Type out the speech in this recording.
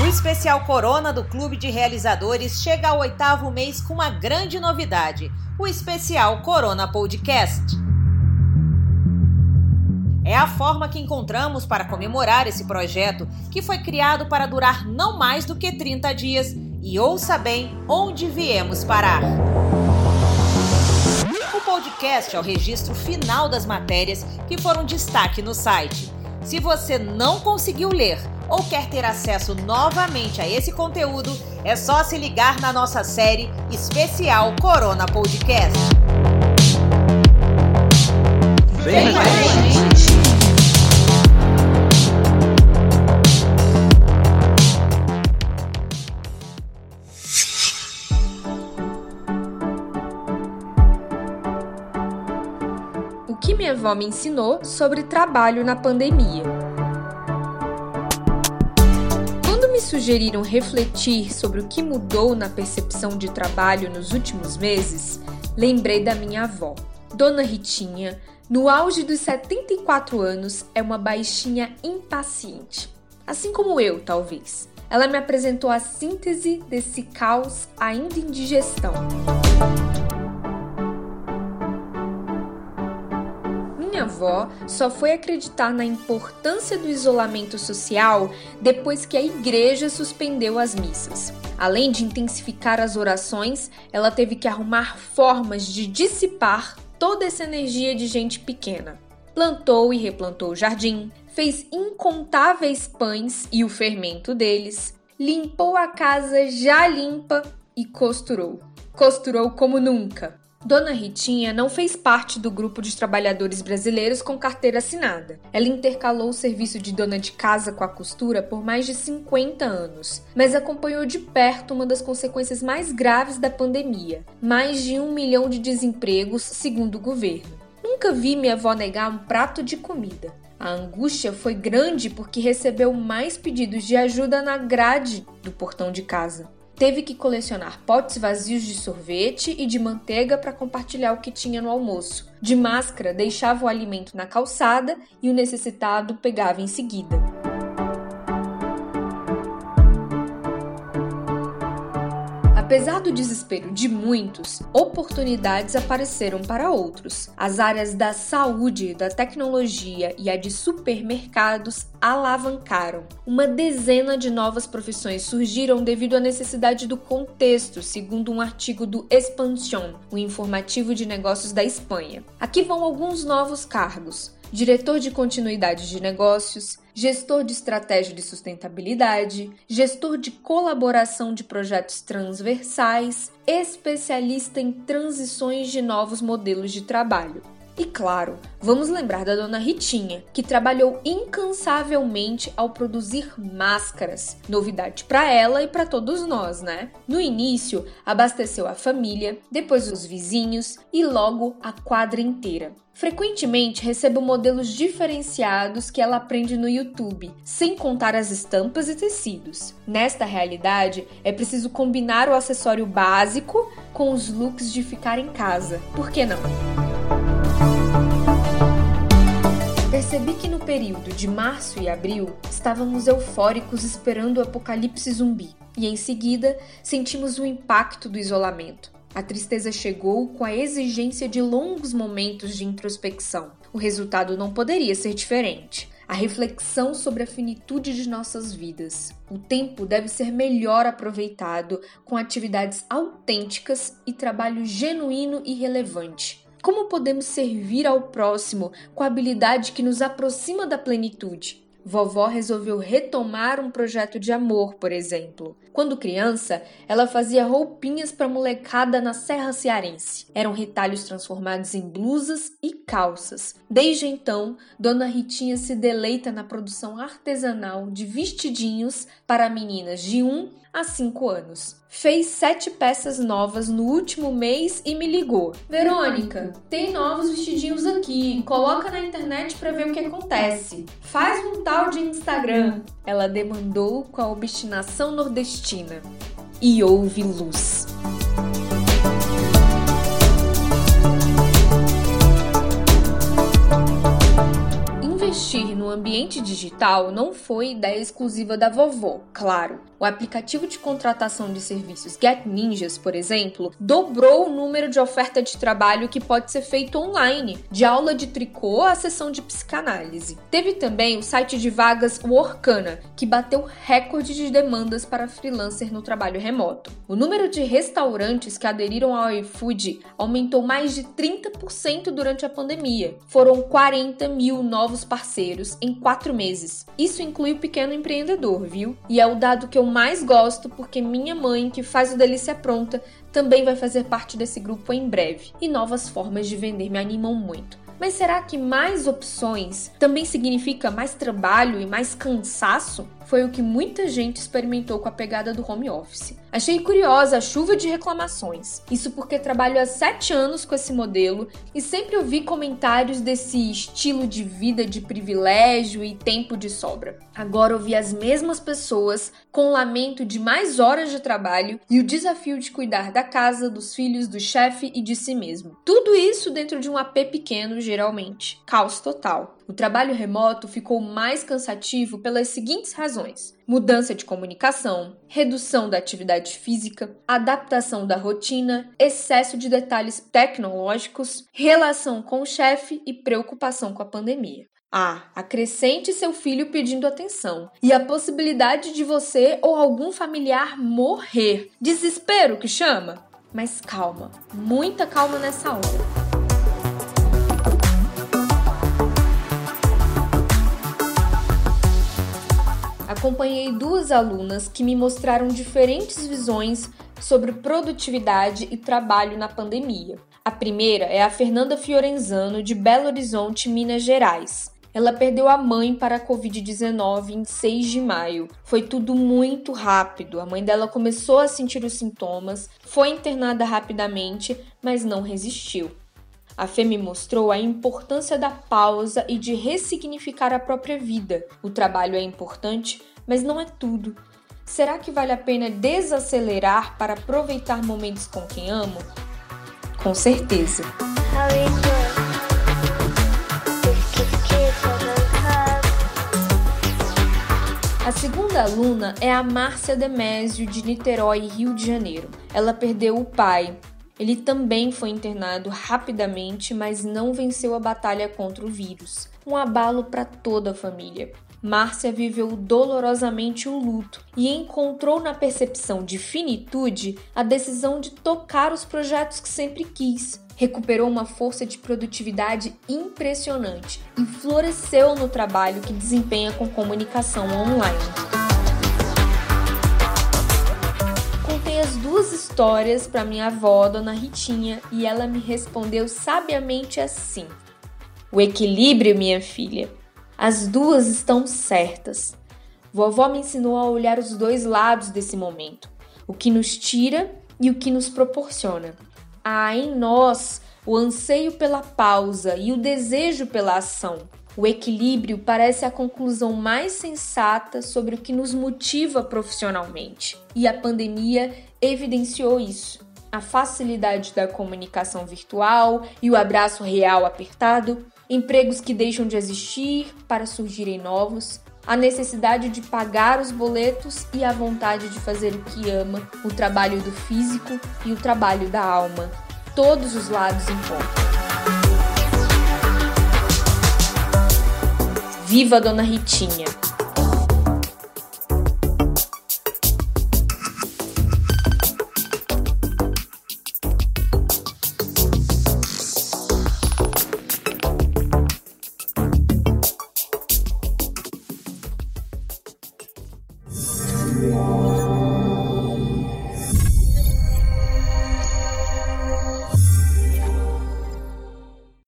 O especial Corona do Clube de Realizadores chega ao oitavo mês com uma grande novidade: o especial Corona Podcast. É a forma que encontramos para comemorar esse projeto, que foi criado para durar não mais do que 30 dias. E ouça bem onde viemos parar. O podcast é o registro final das matérias que foram destaque no site. Se você não conseguiu ler ou quer ter acesso novamente a esse conteúdo, é só se ligar na nossa série especial Corona Podcast. Vem a gente! O que minha avó me ensinou sobre trabalho na pandemia. Sugeriram refletir sobre o que mudou na percepção de trabalho nos últimos meses, lembrei da minha avó. Dona Ritinha, no auge dos 74 anos, é uma baixinha impaciente. Assim como eu, talvez. Ela me apresentou a síntese desse caos ainda em digestão. Avó só foi acreditar na importância do isolamento social depois que a igreja suspendeu as missas. Além de intensificar as orações, ela teve que arrumar formas de dissipar toda essa energia de gente pequena. Plantou e replantou o jardim, fez incontáveis pães e o fermento deles, limpou a casa já limpa e costurou. Costurou como nunca. Dona Ritinha não fez parte do grupo de trabalhadores brasileiros com carteira assinada. Ela intercalou o serviço de dona de casa com a costura por mais de 50 anos, mas acompanhou de perto uma das consequências mais graves da pandemia: mais de um milhão de desempregos, segundo o governo. Nunca vi minha avó negar um prato de comida. A angústia foi grande porque recebeu mais pedidos de ajuda na grade do portão de casa. Teve que colecionar potes vazios de sorvete e de manteiga para compartilhar o que tinha no almoço. De máscara, deixava o alimento na calçada e o necessitado pegava em seguida. Apesar do desespero de muitos, oportunidades apareceram para outros. As áreas da saúde, da tecnologia e a de supermercados alavancaram. Uma dezena de novas profissões surgiram devido à necessidade do contexto, segundo um artigo do Expansión, o informativo de negócios da Espanha. Aqui vão alguns novos cargos diretor de continuidade de negócios, gestor de estratégia de sustentabilidade, gestor de colaboração de projetos transversais, especialista em transições de novos modelos de trabalho. E claro, vamos lembrar da dona Ritinha, que trabalhou incansavelmente ao produzir máscaras, novidade para ela e para todos nós, né? No início, abasteceu a família, depois os vizinhos e logo a quadra inteira. Frequentemente recebo modelos diferenciados que ela aprende no YouTube, sem contar as estampas e tecidos. Nesta realidade, é preciso combinar o acessório básico com os looks de ficar em casa. Por que não? Percebi que no período de março e abril estávamos eufóricos esperando o apocalipse zumbi, e em seguida sentimos o impacto do isolamento. A tristeza chegou com a exigência de longos momentos de introspecção. O resultado não poderia ser diferente. A reflexão sobre a finitude de nossas vidas. O tempo deve ser melhor aproveitado com atividades autênticas e trabalho genuíno e relevante. Como podemos servir ao próximo com a habilidade que nos aproxima da plenitude? Vovó resolveu retomar um projeto de amor, por exemplo. Quando criança, ela fazia roupinhas para molecada na Serra Cearense. Eram retalhos transformados em blusas e calças. Desde então, Dona Ritinha se deleita na produção artesanal de vestidinhos para meninas de 1 a 5 anos. Fez sete peças novas no último mês e me ligou. Verônica, tem novos vestidinhos aqui. Coloca na internet para ver o que acontece. Faz um tal de Instagram. Ela demandou com a obstinação nordestina. E houve luz. Investir no ambiente digital não foi ideia exclusiva da vovó, claro. O aplicativo de contratação de serviços Get Ninjas, por exemplo, dobrou o número de oferta de trabalho que pode ser feito online, de aula de tricô à sessão de psicanálise. Teve também o site de vagas Workana, que bateu recorde de demandas para freelancer no trabalho remoto. O número de restaurantes que aderiram ao iFood aumentou mais de 30% durante a pandemia. Foram 40 mil novos parceiros em quatro meses. Isso inclui o pequeno empreendedor, viu? E é o dado que eu mais gosto porque minha mãe, que faz o Delícia Pronta, também vai fazer parte desse grupo em breve. E novas formas de vender me animam muito. Mas será que mais opções também significa mais trabalho e mais cansaço? Foi o que muita gente experimentou com a pegada do home office. Achei curiosa a chuva de reclamações. Isso porque trabalho há sete anos com esse modelo e sempre ouvi comentários desse estilo de vida de privilégio e tempo de sobra. Agora ouvi as mesmas pessoas com o lamento de mais horas de trabalho e o desafio de cuidar da casa, dos filhos, do chefe e de si mesmo. Tudo isso dentro de um AP pequeno, geralmente. Caos total. O trabalho remoto ficou mais cansativo pelas seguintes razões: mudança de comunicação, redução da atividade física, adaptação da rotina, excesso de detalhes tecnológicos, relação com o chefe e preocupação com a pandemia. Ah, acrescente seu filho pedindo atenção e a possibilidade de você ou algum familiar morrer. Desespero que chama? Mas calma, muita calma nessa hora. Acompanhei duas alunas que me mostraram diferentes visões sobre produtividade e trabalho na pandemia. A primeira é a Fernanda Fiorenzano, de Belo Horizonte, Minas Gerais. Ela perdeu a mãe para a Covid-19 em 6 de maio. Foi tudo muito rápido. A mãe dela começou a sentir os sintomas, foi internada rapidamente, mas não resistiu. A Fê me mostrou a importância da pausa e de ressignificar a própria vida. O trabalho é importante, mas não é tudo. Será que vale a pena desacelerar para aproveitar momentos com quem amo? Com certeza. A segunda aluna é a Márcia Demésio, de Niterói, Rio de Janeiro. Ela perdeu o pai, ele também foi internado rapidamente, mas não venceu a batalha contra o vírus. Um abalo para toda a família. Márcia viveu dolorosamente o luto e encontrou na percepção de finitude a decisão de tocar os projetos que sempre quis. Recuperou uma força de produtividade impressionante e floresceu no trabalho que desempenha com comunicação online. Duas histórias para minha avó, Dona Ritinha, e ela me respondeu sabiamente assim: O equilíbrio, minha filha. As duas estão certas. Vovó me ensinou a olhar os dois lados desse momento, o que nos tira e o que nos proporciona. Há em nós o anseio pela pausa e o desejo pela ação. O equilíbrio parece a conclusão mais sensata sobre o que nos motiva profissionalmente. E a pandemia evidenciou isso. A facilidade da comunicação virtual e o abraço real apertado, empregos que deixam de existir para surgirem novos, a necessidade de pagar os boletos e a vontade de fazer o que ama, o trabalho do físico e o trabalho da alma. Todos os lados importam. Viva Dona Ritinha!